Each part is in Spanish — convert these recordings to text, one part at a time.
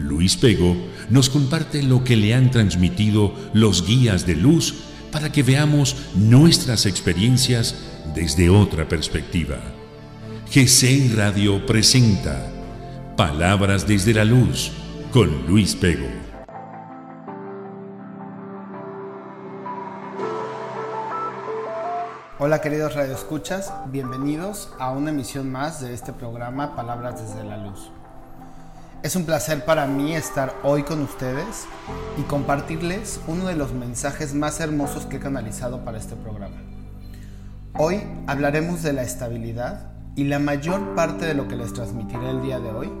Luis Pego nos comparte lo que le han transmitido los guías de luz para que veamos nuestras experiencias desde otra perspectiva. GC Radio presenta Palabras desde la Luz con Luis Pego. Hola queridos radioescuchas, bienvenidos a una emisión más de este programa Palabras desde la Luz. Es un placer para mí estar hoy con ustedes y compartirles uno de los mensajes más hermosos que he canalizado para este programa. Hoy hablaremos de la estabilidad y la mayor parte de lo que les transmitiré el día de hoy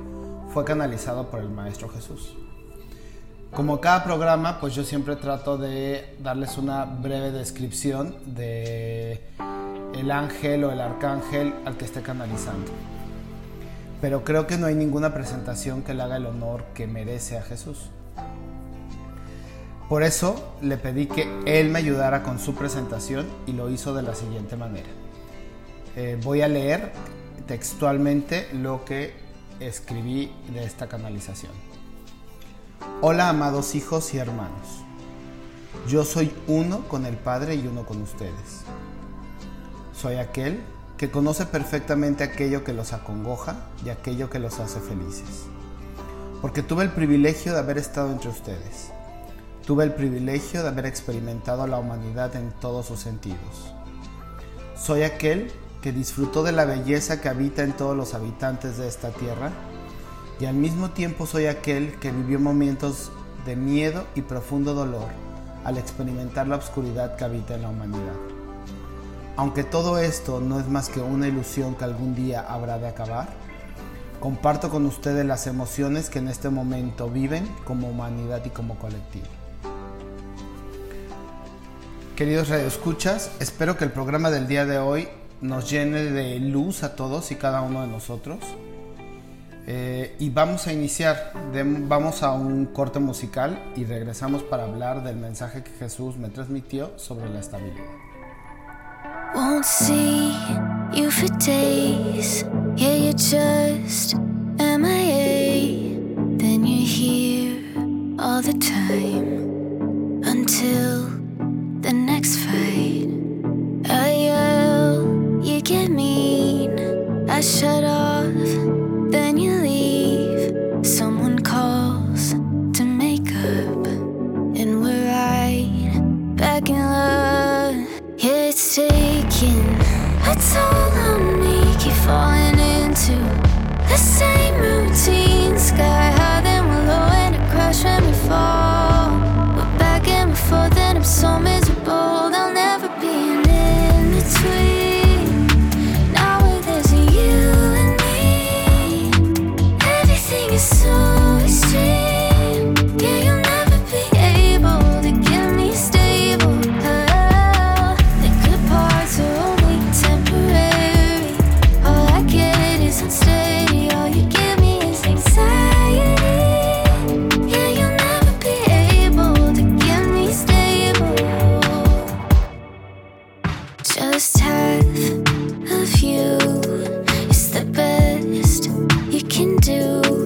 fue canalizado por el Maestro Jesús. Como cada programa, pues yo siempre trato de darles una breve descripción de el ángel o el arcángel al que esté canalizando pero creo que no hay ninguna presentación que le haga el honor que merece a Jesús. Por eso le pedí que Él me ayudara con su presentación y lo hizo de la siguiente manera. Eh, voy a leer textualmente lo que escribí de esta canalización. Hola amados hijos y hermanos. Yo soy uno con el Padre y uno con ustedes. Soy aquel que conoce perfectamente aquello que los acongoja y aquello que los hace felices. Porque tuve el privilegio de haber estado entre ustedes. Tuve el privilegio de haber experimentado la humanidad en todos sus sentidos. Soy aquel que disfrutó de la belleza que habita en todos los habitantes de esta tierra y al mismo tiempo soy aquel que vivió momentos de miedo y profundo dolor al experimentar la oscuridad que habita en la humanidad. Aunque todo esto no es más que una ilusión que algún día habrá de acabar, comparto con ustedes las emociones que en este momento viven como humanidad y como colectivo. Queridos radioescuchas, espero que el programa del día de hoy nos llene de luz a todos y cada uno de nosotros. Eh, y vamos a iniciar, vamos a un corte musical y regresamos para hablar del mensaje que Jesús me transmitió sobre la estabilidad. Won't see you for days. Yeah, you're just MIA. Then you're here all the time until the next fight. I yell, you get mean. I shut off, falling into the same routine. Sky you.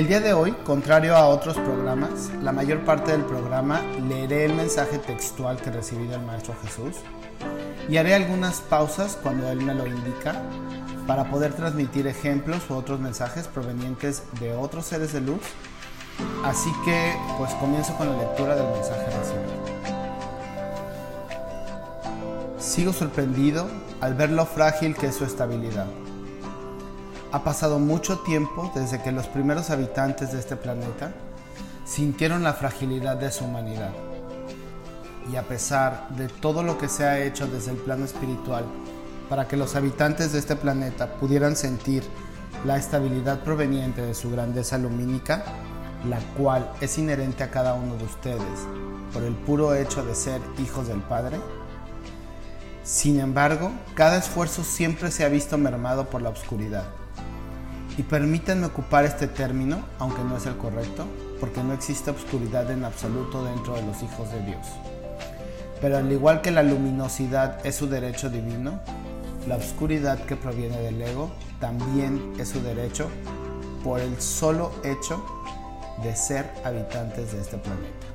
El día de hoy, contrario a otros programas, la mayor parte del programa leeré el mensaje textual que recibí del Maestro Jesús y haré algunas pausas cuando Él me lo indica para poder transmitir ejemplos u otros mensajes provenientes de otros seres de luz. Así que pues comienzo con la lectura del mensaje recibido. Sigo sorprendido al ver lo frágil que es su estabilidad. Ha pasado mucho tiempo desde que los primeros habitantes de este planeta sintieron la fragilidad de su humanidad. Y a pesar de todo lo que se ha hecho desde el plano espiritual para que los habitantes de este planeta pudieran sentir la estabilidad proveniente de su grandeza lumínica, la cual es inherente a cada uno de ustedes por el puro hecho de ser hijos del Padre, sin embargo, cada esfuerzo siempre se ha visto mermado por la oscuridad y permítanme ocupar este término, aunque no es el correcto, porque no existe obscuridad en absoluto dentro de los hijos de Dios. Pero al igual que la luminosidad es su derecho divino, la oscuridad que proviene del ego también es su derecho por el solo hecho de ser habitantes de este planeta.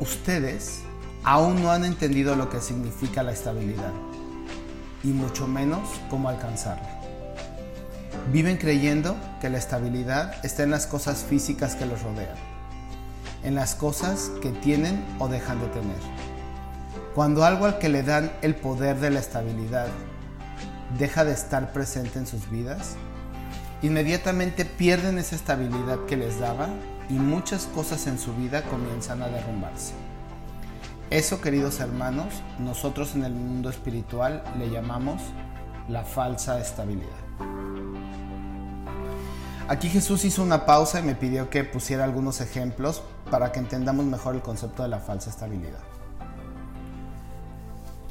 Ustedes aún no han entendido lo que significa la estabilidad y mucho menos cómo alcanzarla. Viven creyendo que la estabilidad está en las cosas físicas que los rodean, en las cosas que tienen o dejan de tener. Cuando algo al que le dan el poder de la estabilidad deja de estar presente en sus vidas, inmediatamente pierden esa estabilidad que les daba y muchas cosas en su vida comienzan a derrumbarse. Eso, queridos hermanos, nosotros en el mundo espiritual le llamamos la falsa estabilidad. Aquí Jesús hizo una pausa y me pidió que pusiera algunos ejemplos para que entendamos mejor el concepto de la falsa estabilidad.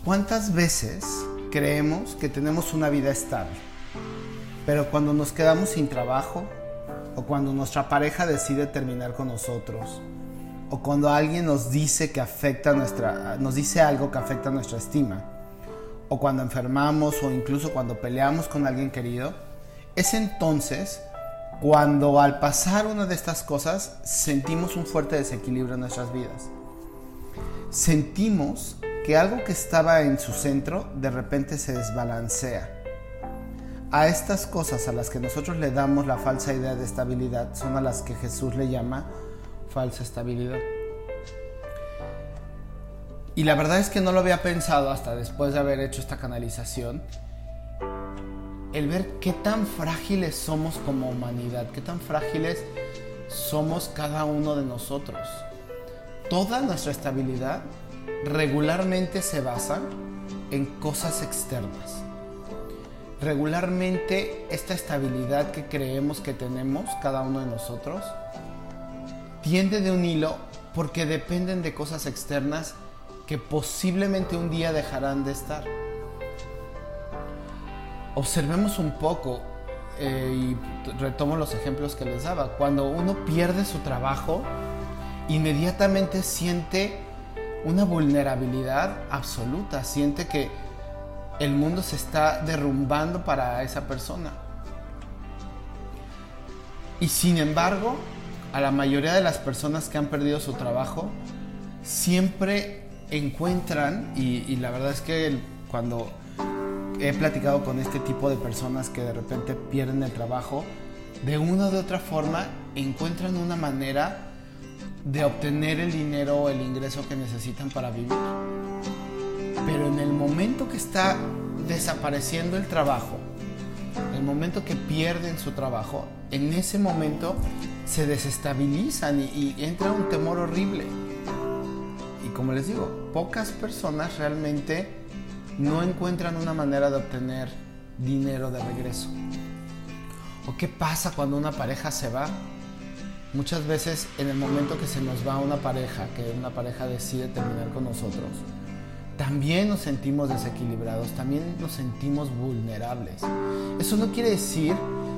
¿Cuántas veces creemos que tenemos una vida estable? Pero cuando nos quedamos sin trabajo o cuando nuestra pareja decide terminar con nosotros o cuando alguien nos dice que afecta nuestra, nos dice algo que afecta nuestra estima, o cuando enfermamos o incluso cuando peleamos con alguien querido, es entonces cuando al pasar una de estas cosas sentimos un fuerte desequilibrio en nuestras vidas. Sentimos que algo que estaba en su centro de repente se desbalancea. A estas cosas a las que nosotros le damos la falsa idea de estabilidad son a las que Jesús le llama falsa estabilidad. Y la verdad es que no lo había pensado hasta después de haber hecho esta canalización. El ver qué tan frágiles somos como humanidad, qué tan frágiles somos cada uno de nosotros. Toda nuestra estabilidad regularmente se basa en cosas externas. Regularmente esta estabilidad que creemos que tenemos cada uno de nosotros tiende de un hilo porque dependen de cosas externas que posiblemente un día dejarán de estar. Observemos un poco eh, y retomo los ejemplos que les daba. Cuando uno pierde su trabajo, inmediatamente siente una vulnerabilidad absoluta, siente que el mundo se está derrumbando para esa persona. Y sin embargo, a la mayoría de las personas que han perdido su trabajo siempre encuentran, y, la verdad es que cuando he platicado con este tipo de personas que de repente pierden el trabajo, de una u otra forma encuentran una manera de obtener el dinero o el ingreso que necesitan para vivir. Pero en el momento que está desapareciendo el trabajo, el momento que pierden su trabajo, en ese momento se desestabilizan y, entra un temor horrible. Y como les digo, pocas personas realmente no encuentran una manera de obtener dinero de regreso. ¿O qué pasa cuando una pareja se va? Muchas veces en el momento que se nos va una pareja, que una pareja decide terminar con nosotros, también nos sentimos desequilibrados, también nos sentimos vulnerables. Eso no quiere decir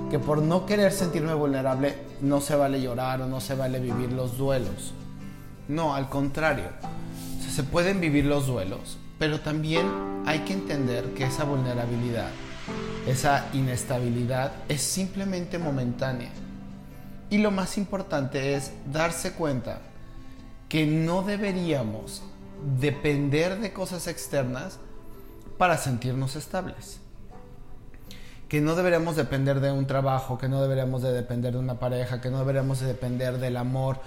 que por no querer sentirme vulnerable no se vale llorar o no se vale vivir los duelos. No, al contrario. se pueden vivir los duelos, pero también hay que entender que esa vulnerabilidad esa inestabilidad es simplemente momentánea. Y lo más importante es darse cuenta que no deberíamos depender de cosas externas para sentirnos estables. Que no deberíamos depender de un trabajo, que no deberíamos de depender de una pareja, que no deberíamos de depender del amor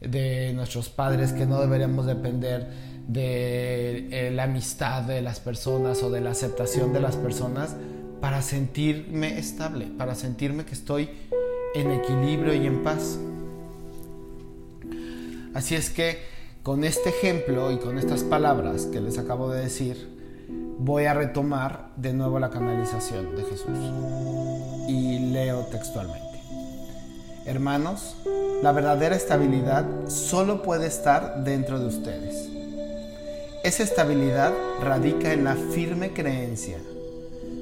de nuestros padres, que no deberíamos depender de eh, la amistad de las personas o de la aceptación de las personas para sentirme estable, para sentirme que estoy en equilibrio y en paz. Así es que con este ejemplo y con estas palabras que les acabo de decir, voy a retomar de nuevo la canalización de Jesús. Y leo textualmente. Hermanos, la verdadera estabilidad solo puede estar dentro de ustedes. Esa estabilidad radica en la firme creencia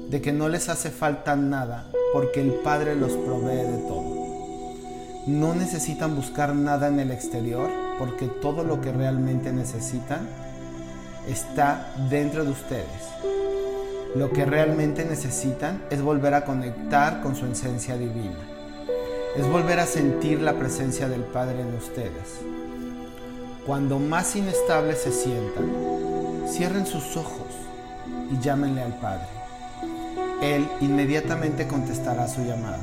de que no les hace falta nada porque el Padre los provee de todo. No necesitan buscar nada en el exterior porque todo lo que realmente necesitan está dentro de ustedes. Lo que realmente necesitan es volver a conectar con su esencia divina. Es volver a sentir la presencia del Padre en ustedes. Cuando más inestables se sientan, cierren sus ojos y llámenle al Padre. Él inmediatamente contestará su llamada.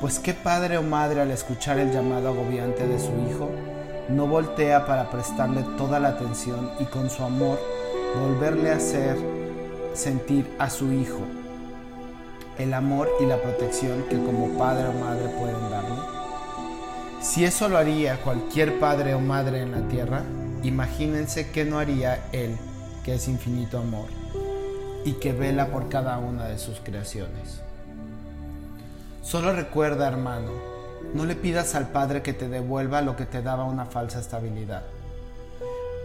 Pues qué padre o madre al escuchar el llamado agobiante de su hijo, no voltea para prestarle toda la atención y con su amor volverle a hacer sentir a su hijo el amor y la protección que como padre o madre pueden darle. Si eso lo haría cualquier padre o madre en la tierra, imagínense qué no haría Él, que es infinito amor y que vela por cada una de sus creaciones. Solo recuerda, hermano, no le pidas al Padre que te devuelva lo que te daba una falsa estabilidad.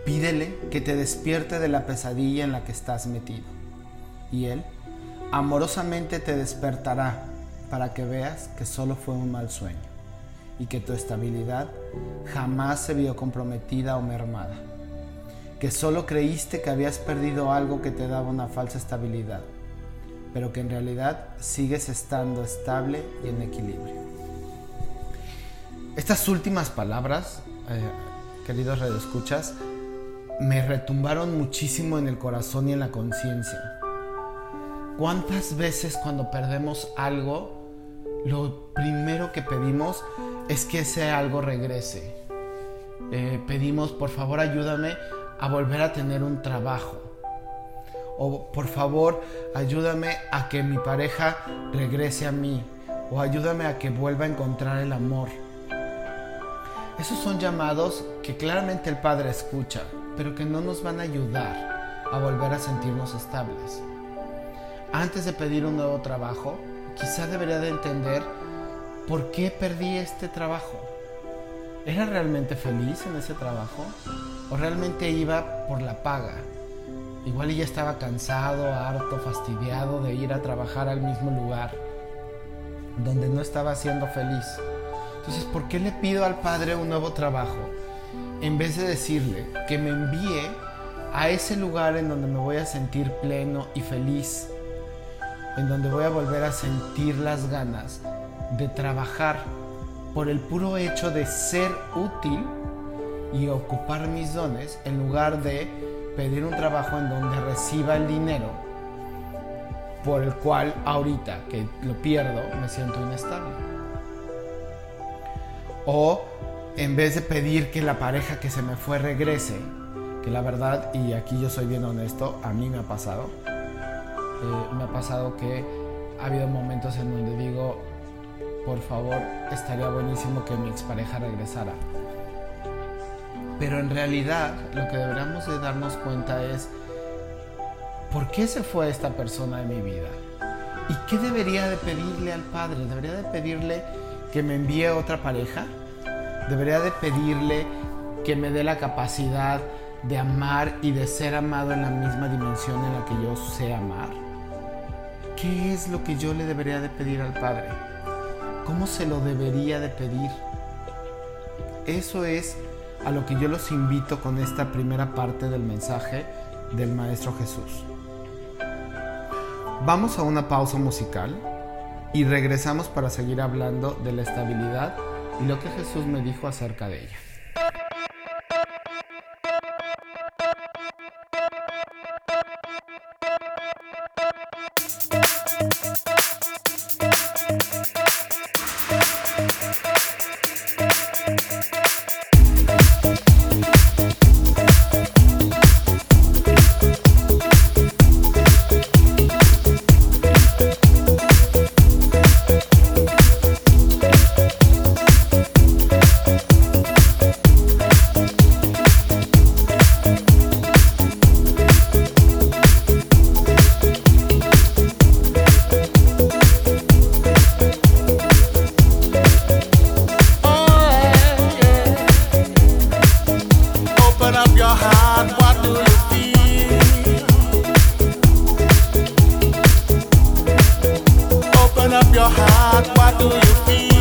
Pídele que te despierte de la pesadilla en la que estás metido. Y Él amorosamente te despertará para que veas que solo fue un mal sueño y que tu estabilidad jamás se vio comprometida o mermada. Que solo creíste que habías perdido algo que te daba una falsa estabilidad pero que en realidad sigues estando estable y en equilibrio. Estas últimas palabras, eh, queridos redescuchas, me retumbaron muchísimo en el corazón y en la conciencia. ¿Cuántas veces cuando perdemos algo, lo primero que pedimos es que ese algo regrese? Eh, pedimos, por favor, ayúdame a volver a tener un trabajo o por favor ayúdame a que mi pareja regrese a mí o ayúdame a que vuelva a encontrar el amor. Esos son llamados que claramente el Padre escucha, pero que no nos van a ayudar a volver a sentirnos estables. Antes de pedir un nuevo trabajo, quizá debería de entender por qué perdí este trabajo. ¿Era realmente feliz en ese trabajo? ¿O realmente iba por la paga? Igual ella estaba cansado, harto, fastidiado de ir a trabajar al mismo lugar, donde no estaba siendo feliz. Entonces, ¿por qué le pido al Padre un nuevo trabajo? En vez de decirle que me envíe a ese lugar en donde me voy a sentir pleno y feliz, en donde voy a volver a sentir las ganas de trabajar por el puro hecho de ser útil y ocupar mis dones en lugar de pedir un trabajo en donde reciba el dinero por el cual ahorita que lo pierdo me siento inestable. O en vez de pedir que la pareja que se me fue regrese, que la verdad, y aquí yo soy bien honesto, a mí me ha pasado, eh, me ha pasado que ha habido momentos en donde digo, por favor, estaría buenísimo que mi expareja regresara pero en realidad lo que deberíamos de darnos cuenta es, ¿por qué se fue esta persona de mi vida? ¿Y qué debería de pedirle al Padre? ¿Debería de pedirle que me envíe otra pareja? ¿Debería de pedirle que me dé la capacidad de amar y de ser amado en la misma dimensión en la que yo sé amar? ¿Qué es lo que yo le debería de pedir al Padre? ¿Cómo se lo debería de pedir? Eso es a lo que yo los invito con esta primera parte del mensaje del Maestro Jesús. Vamos a una pausa musical y regresamos para seguir hablando de la estabilidad y lo que Jesús me dijo acerca de ella. heart, what do you feel?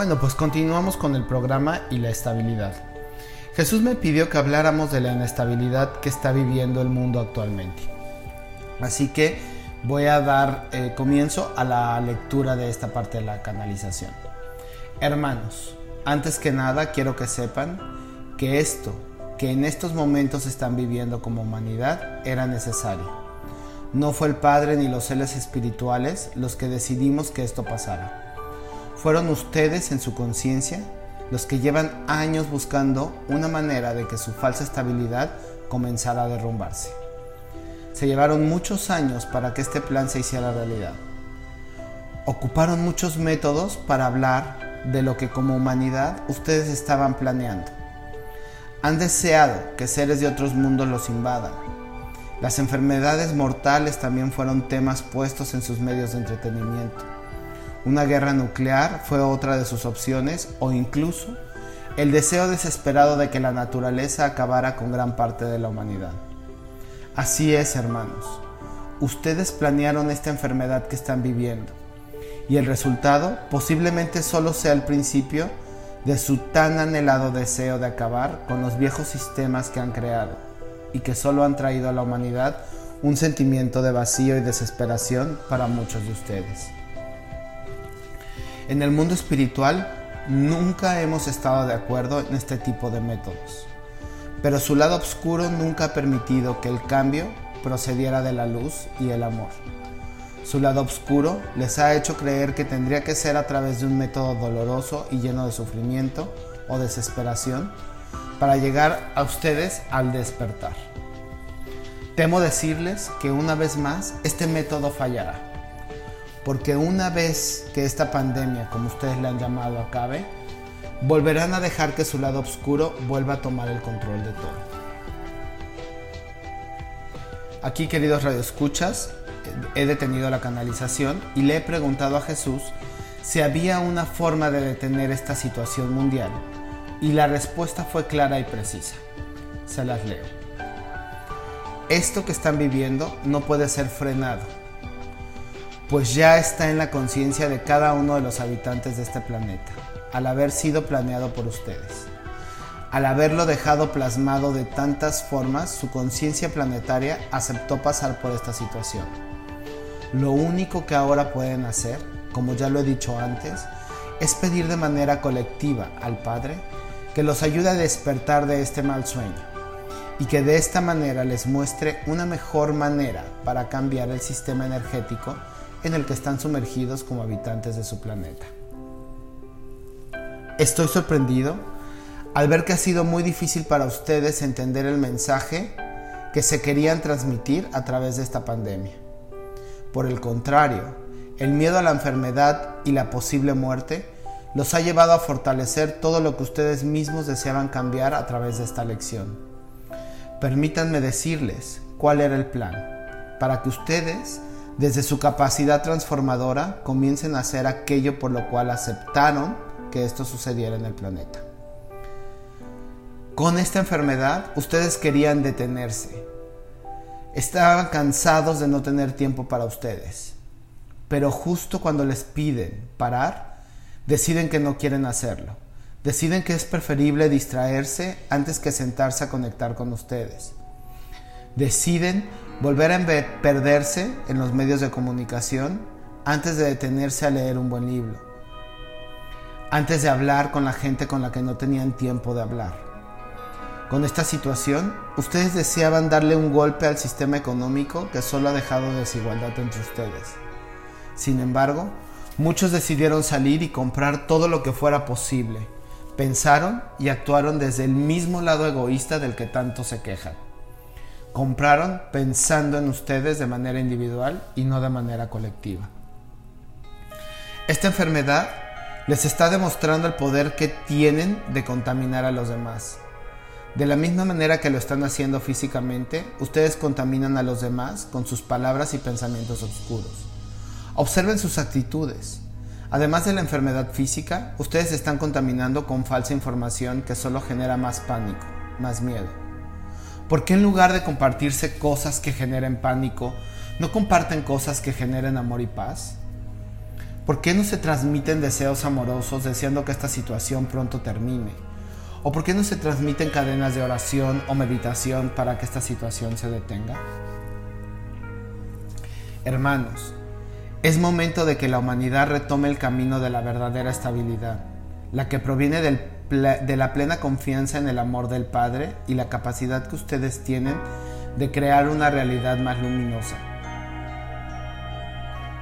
Bueno, pues continuamos con el programa y la estabilidad. Jesús me pidió que habláramos de la inestabilidad que está viviendo el mundo actualmente. Así que voy a dar eh, comienzo a la lectura de esta parte de la canalización. Hermanos, antes que nada quiero que sepan que esto que en estos momentos están viviendo como humanidad era necesario. No fue el Padre ni los seres espirituales los que decidimos que esto pasara fueron ustedes en su conciencia los que llevan años buscando una manera de que su falsa estabilidad comenzara a derrumbarse. Se llevaron muchos años para que este plan se hiciera realidad. Ocuparon muchos métodos para hablar de lo que como humanidad ustedes estaban planeando. Han deseado que seres de otros mundos los invadan. Las enfermedades mortales también fueron temas puestos en sus medios de entretenimiento una guerra nuclear fue otra de sus opciones o incluso el deseo desesperado de que la naturaleza acabara con gran parte de la humanidad. Así es, hermanos. Ustedes planearon esta enfermedad que están viviendo y el resultado posiblemente solo sea el principio de su tan anhelado deseo de acabar con los viejos sistemas que han creado y que solo han traído a la humanidad un sentimiento de vacío y desesperación para muchos de ustedes. En el mundo espiritual nunca hemos estado de acuerdo en este tipo de métodos, pero su lado oscuro nunca ha permitido que el cambio procediera de la luz y el amor. Su lado oscuro les ha hecho creer que tendría que ser a través de un método doloroso y lleno de sufrimiento o desesperación para llegar a ustedes al despertar. Temo decirles que una vez más este método fallará porque una vez que esta pandemia, como ustedes le han llamado, acabe, volverán a dejar que su lado oscuro vuelva a tomar el control de todo. Aquí, queridos radioescuchas, he detenido la canalización y le he preguntado a Jesús si había una forma de detener esta situación mundial y la respuesta fue clara y precisa. Se las leo. Esto que están viviendo no puede ser frenado pues ya está en la conciencia de cada uno de los habitantes de este planeta, al haber sido planeado por ustedes. Al haberlo dejado plasmado de tantas formas, su conciencia planetaria aceptó pasar por esta situación. Lo único que ahora pueden hacer, como ya lo he dicho antes, es pedir de manera colectiva al Padre que los ayude a despertar de este mal sueño y que de esta manera les muestre una mejor manera para cambiar el sistema energético en el que están sumergidos como habitantes de su planeta. Estoy sorprendido al ver que ha sido muy difícil para ustedes entender el mensaje que se querían transmitir a través de esta pandemia. Por el contrario, el miedo a la enfermedad y la posible muerte los ha llevado a fortalecer todo lo que ustedes mismos deseaban cambiar a través de esta lección. Permítanme decirles cuál era el plan, para que ustedes desde su capacidad transformadora comiencen a hacer aquello por lo cual aceptaron que esto sucediera en el planeta. Con esta enfermedad ustedes querían detenerse. Estaban cansados de no tener tiempo para ustedes. Pero justo cuando les piden parar, deciden que no quieren hacerlo. Deciden que es preferible distraerse antes que sentarse a conectar con ustedes. Deciden volver a perderse en los medios de comunicación antes de detenerse a leer un buen libro, antes de hablar con la gente con la que no tenían tiempo de hablar. Con esta situación, ustedes deseaban darle un golpe al sistema económico que solo ha dejado desigualdad entre ustedes. Sin embargo, muchos decidieron salir y comprar todo lo que fuera posible. Pensaron y actuaron desde el mismo lado egoísta del que tanto se quejan compraron pensando en ustedes de manera individual y no de manera colectiva. Esta enfermedad les está demostrando el poder que tienen de contaminar a los demás. De la misma manera que lo están haciendo físicamente, ustedes contaminan a los demás con sus palabras y pensamientos oscuros. Observen sus actitudes. Además de la enfermedad física, ustedes están contaminando con falsa información que solo genera más pánico, más miedo. ¿Por qué en lugar de compartirse cosas que generen pánico, no comparten cosas que generen amor y paz? ¿Por qué no se transmiten deseos amorosos deseando que esta situación pronto termine? ¿O por qué no se transmiten cadenas de oración o meditación para que esta situación se detenga? Hermanos, es momento de que la humanidad retome el camino de la verdadera estabilidad, la que proviene de la plena confianza en el amor del Padre y la capacidad que ustedes tienen de crear una realidad más luminosa.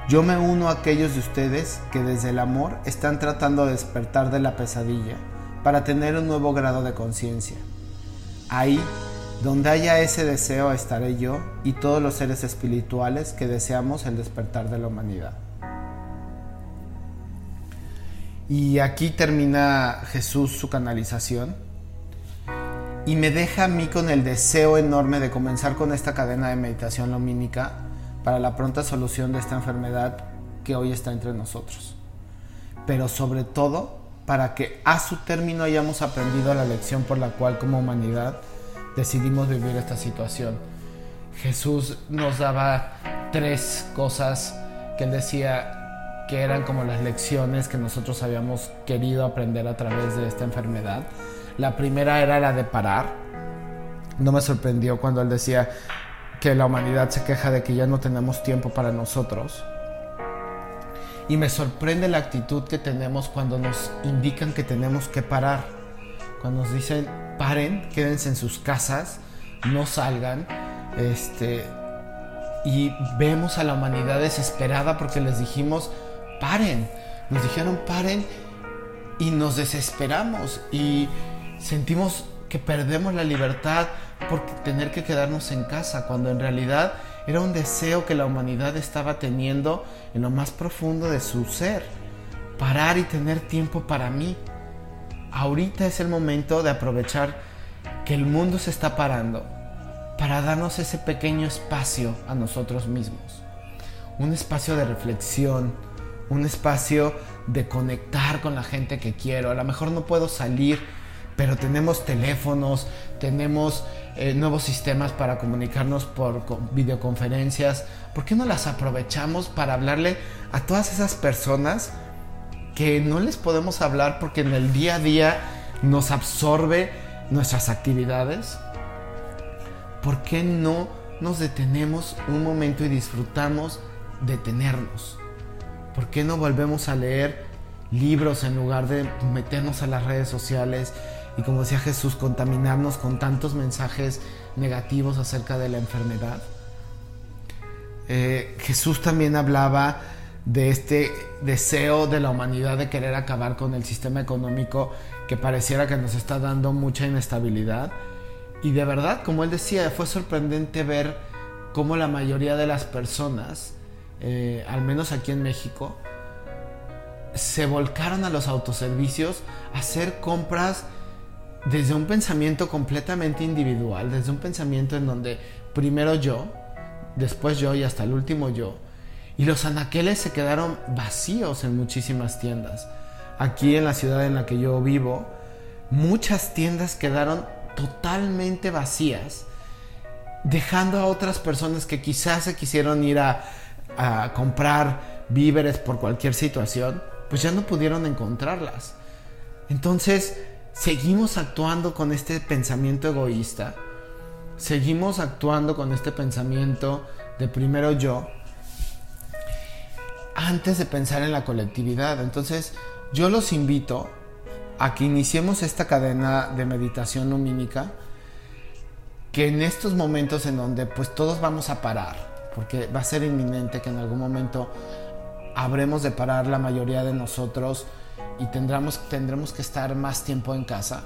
Yo me uno a aquellos de ustedes que desde el amor están tratando de despertar de la pesadilla para tener un nuevo grado de conciencia. Ahí, donde haya ese deseo, estaré yo y todos los seres espirituales que deseamos el despertar de la humanidad. Y aquí termina Jesús su canalización y me deja a mí con el deseo enorme de comenzar con esta cadena de meditación lumínica para la pronta solución de esta enfermedad que hoy está entre nosotros. Pero sobre todo para que a su término hayamos aprendido la lección por la cual como humanidad decidimos vivir esta situación. Jesús nos daba tres cosas que él decía que eran como las lecciones que nosotros habíamos querido aprender a través de esta enfermedad. La primera era la de parar. No me sorprendió cuando él decía que la humanidad se queja de que ya no tenemos tiempo para nosotros y me sorprende la actitud que tenemos cuando nos indican que tenemos que parar. Cuando nos dicen paren, quédense en sus casas, no salgan. Este, y vemos a la humanidad desesperada porque les dijimos paren. Nos dijeron paren y nos desesperamos y sentimos que perdemos la libertad por tener que quedarnos en casa, cuando en realidad era un deseo que la humanidad estaba teniendo en lo más profundo de su ser. Parar y tener tiempo para mí. Ahorita es el momento de aprovechar que el mundo se está parando para darnos ese pequeño espacio a nosotros mismos. Un espacio de reflexión, un espacio de conectar con la gente que quiero. A lo mejor no puedo salir pero tenemos teléfonos, tenemos eh, nuevos sistemas para comunicarnos por videoconferencias. ¿Por qué no las aprovechamos para hablarle a todas esas personas que no les podemos hablar porque en el día a día nos absorbe nuestras actividades? ¿Por qué no nos detenemos un momento y disfrutamos detenernos? ¿Por qué no volvemos a leer libros en lugar de meternos a las redes sociales y como decía Jesús, contaminarnos con tantos mensajes negativos acerca de la enfermedad. Eh, Jesús también hablaba de este deseo de la humanidad de querer acabar con el sistema económico que pareciera que nos está dando mucha inestabilidad. Y de verdad, como él decía, fue sorprendente ver cómo la mayoría de las personas, eh, al menos aquí en México, se volcaron a los autoservicios a hacer compras desde un pensamiento completamente individual, desde un pensamiento en donde primero yo, después yo y hasta el último yo, y los anaqueles se quedaron vacíos en muchísimas tiendas. Aquí en la ciudad en la que yo vivo, muchas tiendas quedaron totalmente vacías, dejando a otras personas que quizás se quisieron ir a, a comprar víveres por cualquier situación, pues ya no pudieron encontrarlas. Entonces, seguimos actuando con este pensamiento egoísta, seguimos actuando con este pensamiento de primero yo, antes de pensar en la colectividad. Entonces, yo los invito a que iniciemos esta cadena de meditación lumínica, que en estos momentos en donde pues todos vamos a parar, porque va a ser inminente que en algún momento habremos de parar la mayoría de nosotros y tendremos, tendremos que estar más tiempo en casa,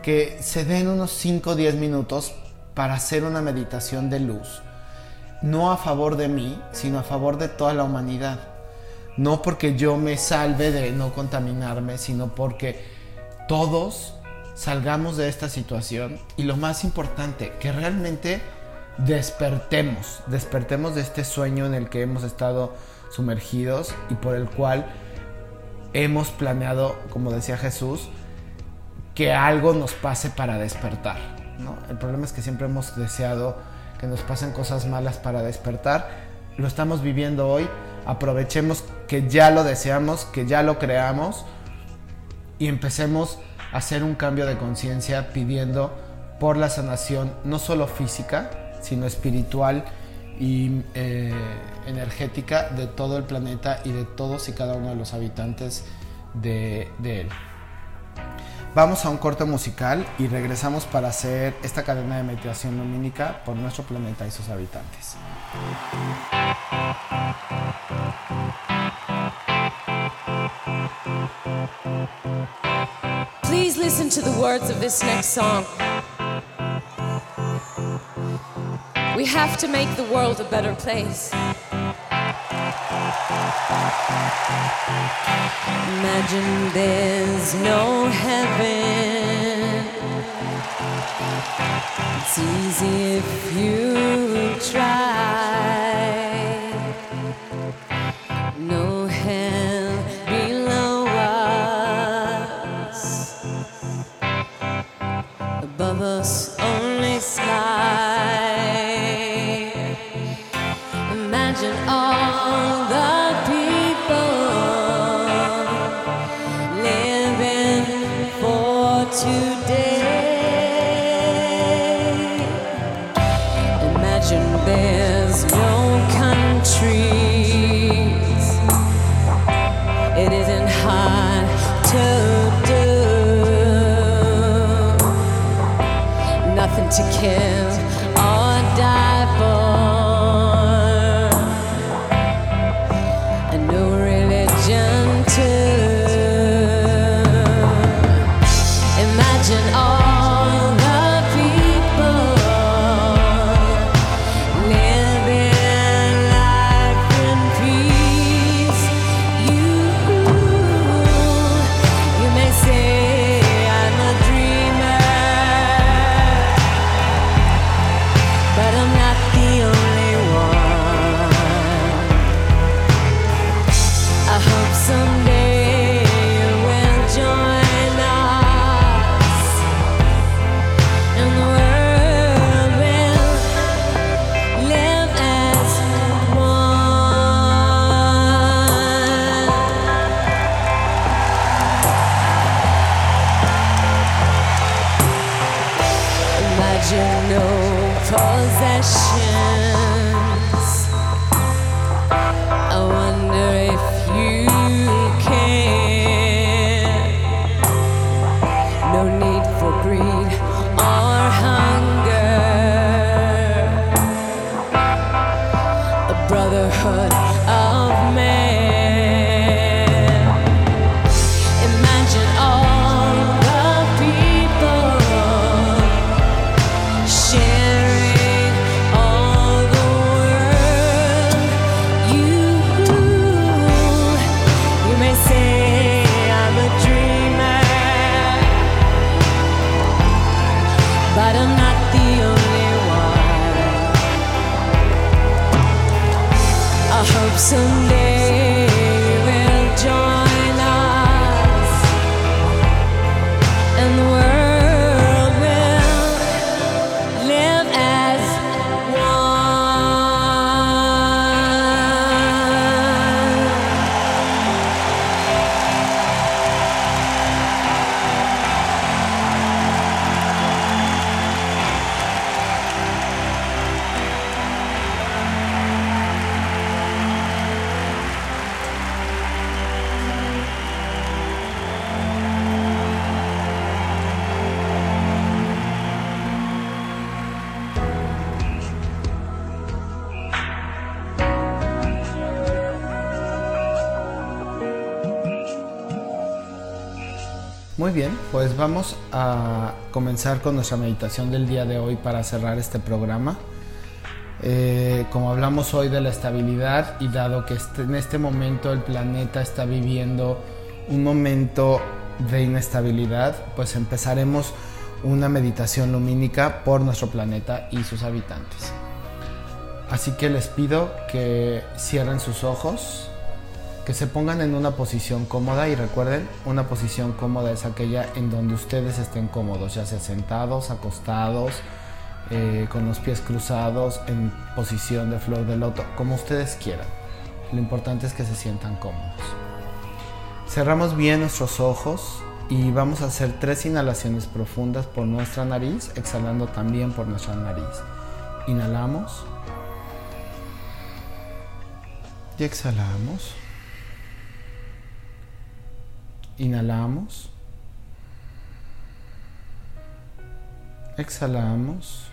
que se den unos 5 o 10 minutos para hacer una meditación de luz, no a favor de mí, sino a favor de toda la humanidad. No porque yo me salve de no contaminarme, sino porque todos salgamos de esta situación y lo más importante, que realmente despertemos, despertemos de este sueño en el que hemos estado sumergidos y por el cual hemos planeado, como decía Jesús, que algo nos pase para despertar. El problema es que siempre hemos deseado que nos pasen cosas malas para despertar. Lo estamos viviendo hoy, aprovechemos que ya lo deseamos, que ya lo creamos y empecemos a hacer un cambio de conciencia pidiendo por la sanación no solo física, sino espiritual y eh, energética de todo el planeta y de todos y cada uno de los habitantes de, él. Vamos a un corte musical y regresamos para hacer esta cadena de meditación lumínica por nuestro planeta y sus habitantes. Please listen to the words of this next song. We have to make the world a better place. Imagine there's no heaven. It's easy if you try. No Above us, only sky. To kill vamos a comenzar con nuestra meditación del día de hoy para cerrar este programa. Eh, como hablamos hoy de la estabilidad y dado que este- en este momento el planeta está viviendo un momento de inestabilidad, pues empezaremos una meditación lumínica por nuestro planeta y sus habitantes. Así que les pido que cierren sus ojos, que se pongan en una posición cómoda y recuerden, una posición cómoda es aquella en donde ustedes estén cómodos, ya sea sentados, acostados, eh, con los pies cruzados, en posición de flor de loto, como ustedes quieran. Lo importante es que se sientan cómodos. Cerramos bien nuestros ojos y vamos a hacer tres inhalaciones profundas por nuestra nariz, exhalando también por nuestra nariz. Inhalamos y exhalamos. Inhalamos. Exhalamos.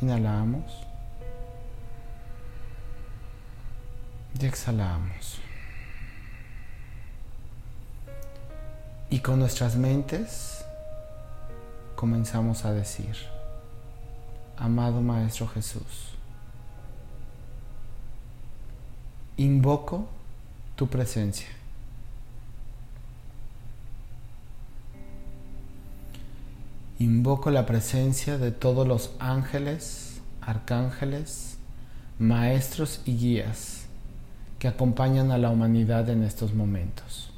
Inhalamos. Y exhalamos. Y con nuestras mentes comenzamos a decir, amado Maestro Jesús, invoco tu presencia. Invoco la presencia de todos los ángeles, arcángeles, maestros y guías que acompañan a la humanidad en estos momentos.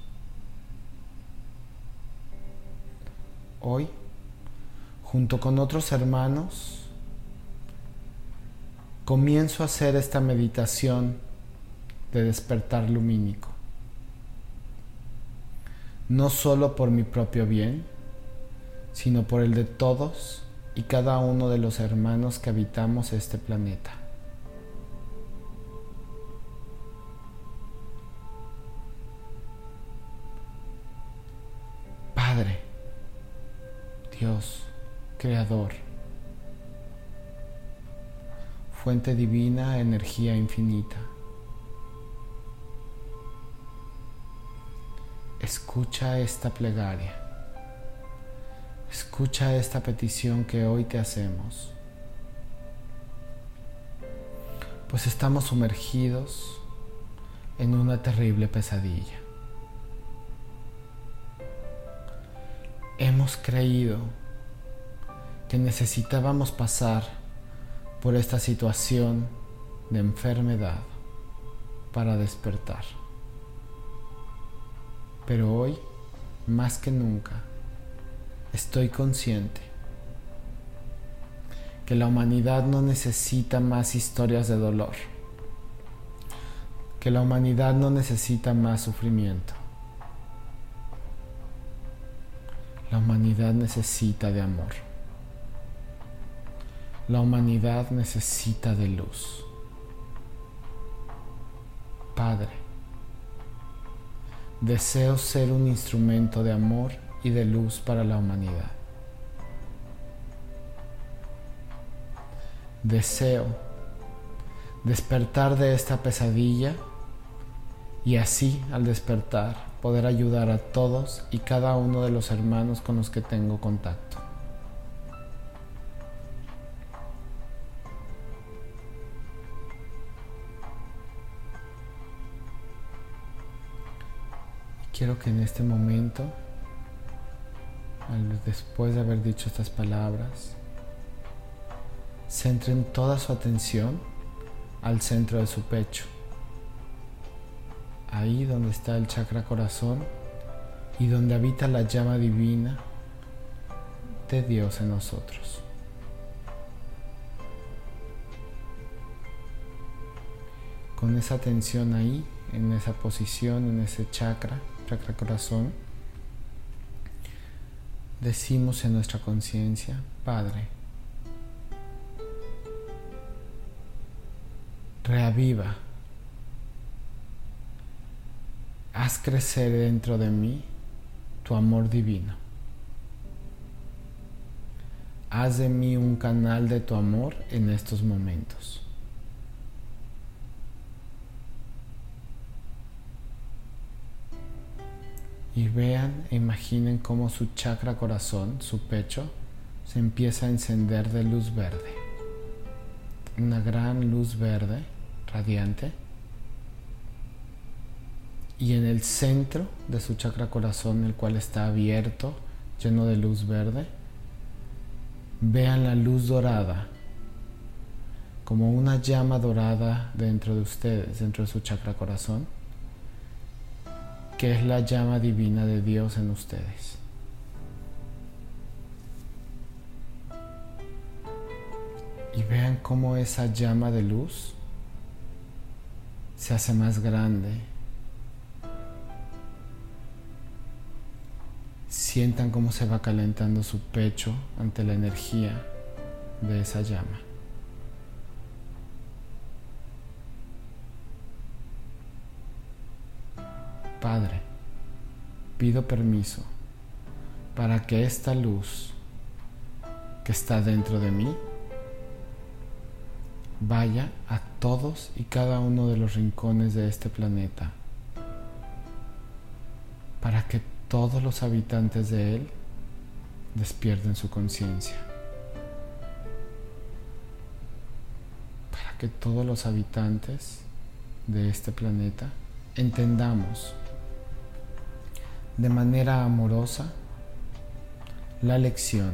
Hoy, junto con otros hermanos, comienzo a hacer esta meditación de despertar lumínico. No solo por mi propio bien, sino por el de todos y cada uno de los hermanos que habitamos este planeta. Padre, Dios, Creador, fuente divina, energía infinita. Escucha esta plegaria. Escucha esta petición que hoy te hacemos. Pues estamos sumergidos en una terrible pesadilla. Hemos creído que necesitábamos pasar por esta situación de enfermedad para despertar. Pero hoy, más que nunca, estoy consciente que la humanidad no necesita más historias de dolor, que la humanidad no necesita más sufrimiento. La humanidad necesita de amor. La humanidad necesita de luz. Padre, Deseo ser un instrumento de amor y de luz para la humanidad. Deseo despertar de esta pesadilla y así al despertar poder ayudar a todos y cada uno de los hermanos con los que tengo contacto. Quiero que en este momento, después de haber dicho estas palabras, centren toda su atención al centro de su pecho, ahí donde está el chakra corazón y donde habita la llama divina de Dios en nosotros. Con esa atención ahí, en esa posición, en ese chakra, corazón, decimos en nuestra conciencia, Padre, reaviva, haz crecer dentro de mí tu amor divino. Haz de mí un canal de tu amor en estos momentos. Y vean e imaginen cómo su chakra corazón, su pecho, se empieza a encender de luz verde. Una gran luz verde, radiante. Y en el centro de su chakra corazón, el cual está abierto, lleno de luz verde, vean la luz dorada, como una llama dorada dentro de ustedes, dentro de su chakra corazón que es la llama divina de Dios en ustedes. Y vean cómo esa llama de luz se hace más grande. Sientan cómo se va calentando su pecho ante la energía de esa llama. Padre, pido permiso para que esta luz que está dentro de mí vaya a todos y cada uno de los rincones de este planeta, para que todos los habitantes de él despierten su conciencia, para que todos los habitantes de este planeta entendamos de manera amorosa la lección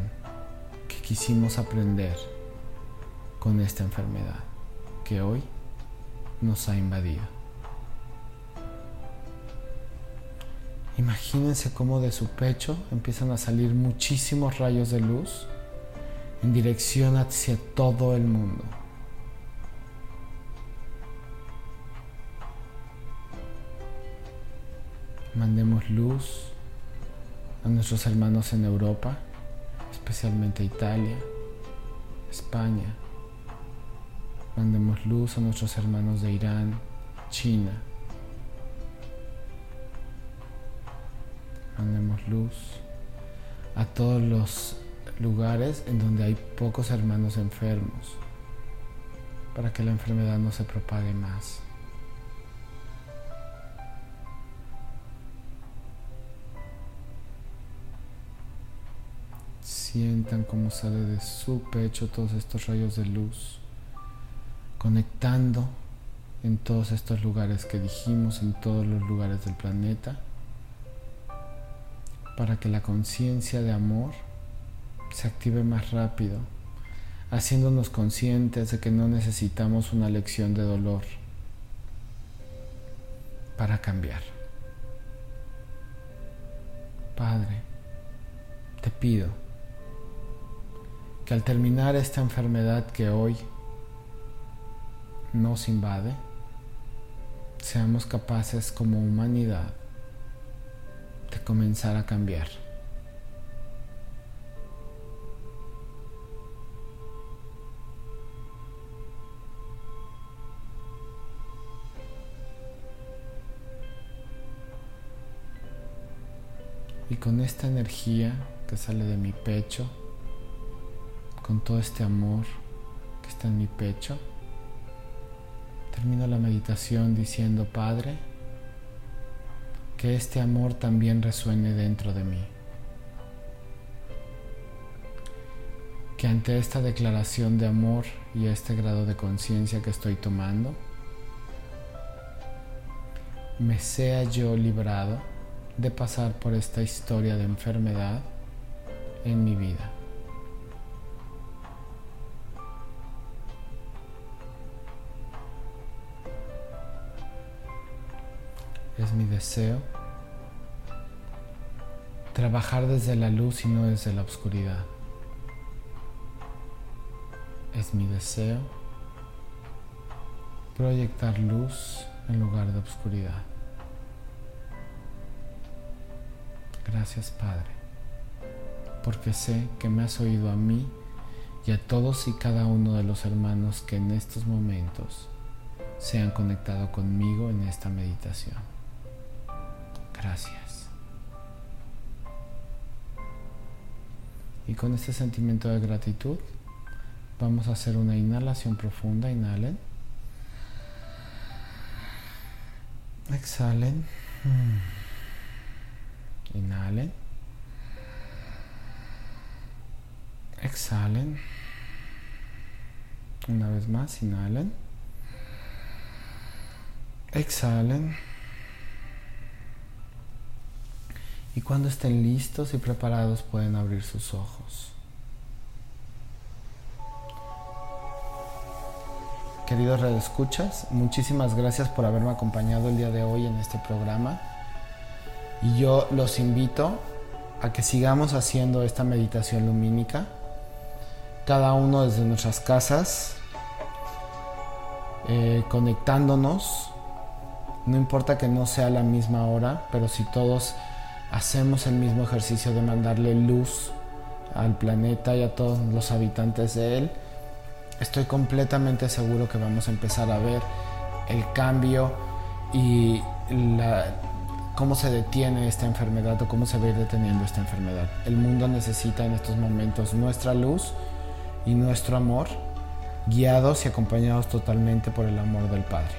que quisimos aprender con esta enfermedad que hoy nos ha invadido. Imagínense cómo de su pecho empiezan a salir muchísimos rayos de luz en dirección hacia todo el mundo. Mandemos luz a nuestros hermanos en Europa, especialmente Italia, España. Mandemos luz a nuestros hermanos de Irán, China. Mandemos luz a todos los lugares en donde hay pocos hermanos enfermos para que la enfermedad no se propague más. Sientan cómo sale de su pecho todos estos rayos de luz, conectando en todos estos lugares que dijimos, en todos los lugares del planeta, para que la conciencia de amor se active más rápido, haciéndonos conscientes de que no necesitamos una lección de dolor para cambiar. Padre, te pido que al terminar esta enfermedad que hoy nos invade, seamos capaces como humanidad de comenzar a cambiar. Y con esta energía que sale de mi pecho, con todo este amor que está en mi pecho. Termino la meditación diciendo, Padre, que este amor también resuene dentro de mí. Que ante esta declaración de amor y este grado de conciencia que estoy tomando, me sea yo librado de pasar por esta historia de enfermedad en mi vida. Es mi deseo trabajar desde la luz y no desde la oscuridad. Es mi deseo proyectar luz en lugar de oscuridad. Gracias Padre, porque sé que me has oído a mí y a todos y cada uno de los hermanos que en estos momentos se han conectado conmigo en esta meditación. Gracias. Y con este sentimiento de gratitud vamos a hacer una inhalación profunda. Inhalen. Exhalen. Inhalen. Exhalen. Una vez más, inhalen. Exhalen. Y cuando estén listos y preparados pueden abrir sus ojos. Queridos redescuchas, muchísimas gracias por haberme acompañado el día de hoy en este programa. Y yo los invito a que sigamos haciendo esta meditación lumínica, cada uno desde nuestras casas, eh, conectándonos No importa que no sea la misma hora, pero si todos hacemos el mismo ejercicio de mandarle luz al planeta y a todos los habitantes de él, estoy completamente seguro que vamos a empezar a ver el cambio y cómo se detiene esta enfermedad o cómo se va a ir deteniendo esta enfermedad. El mundo necesita en estos momentos nuestra luz y nuestro amor, guiados y acompañados totalmente por el amor del Padre.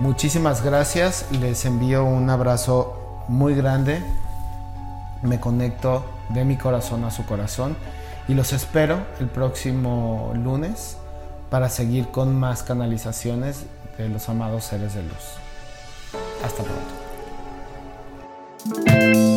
Muchísimas gracias, les envío un abrazo muy grande, me conecto de mi corazón a su corazón y los espero el próximo lunes para seguir con más canalizaciones de los amados seres de luz. Hasta pronto.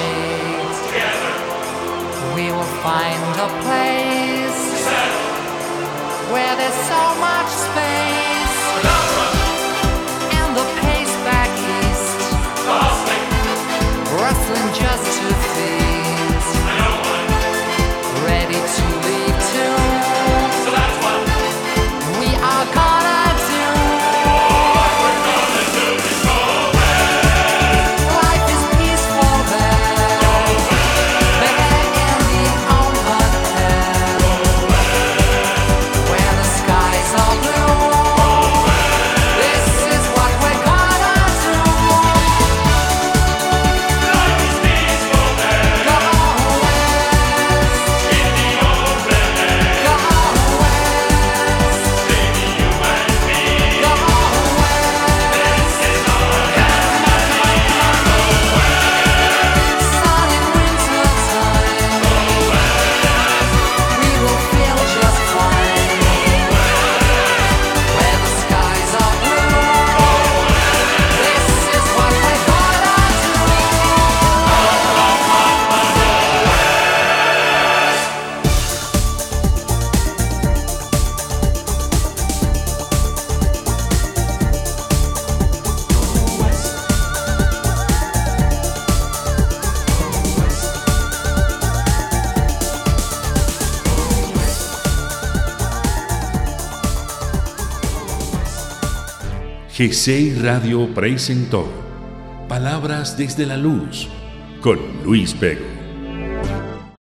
shades. Together. We will find a place Seven. where there's so much space. And the pace back east. Boston. Rustling just to see. GCI Radio presentó Palabras desde la Luz con Luis Pego.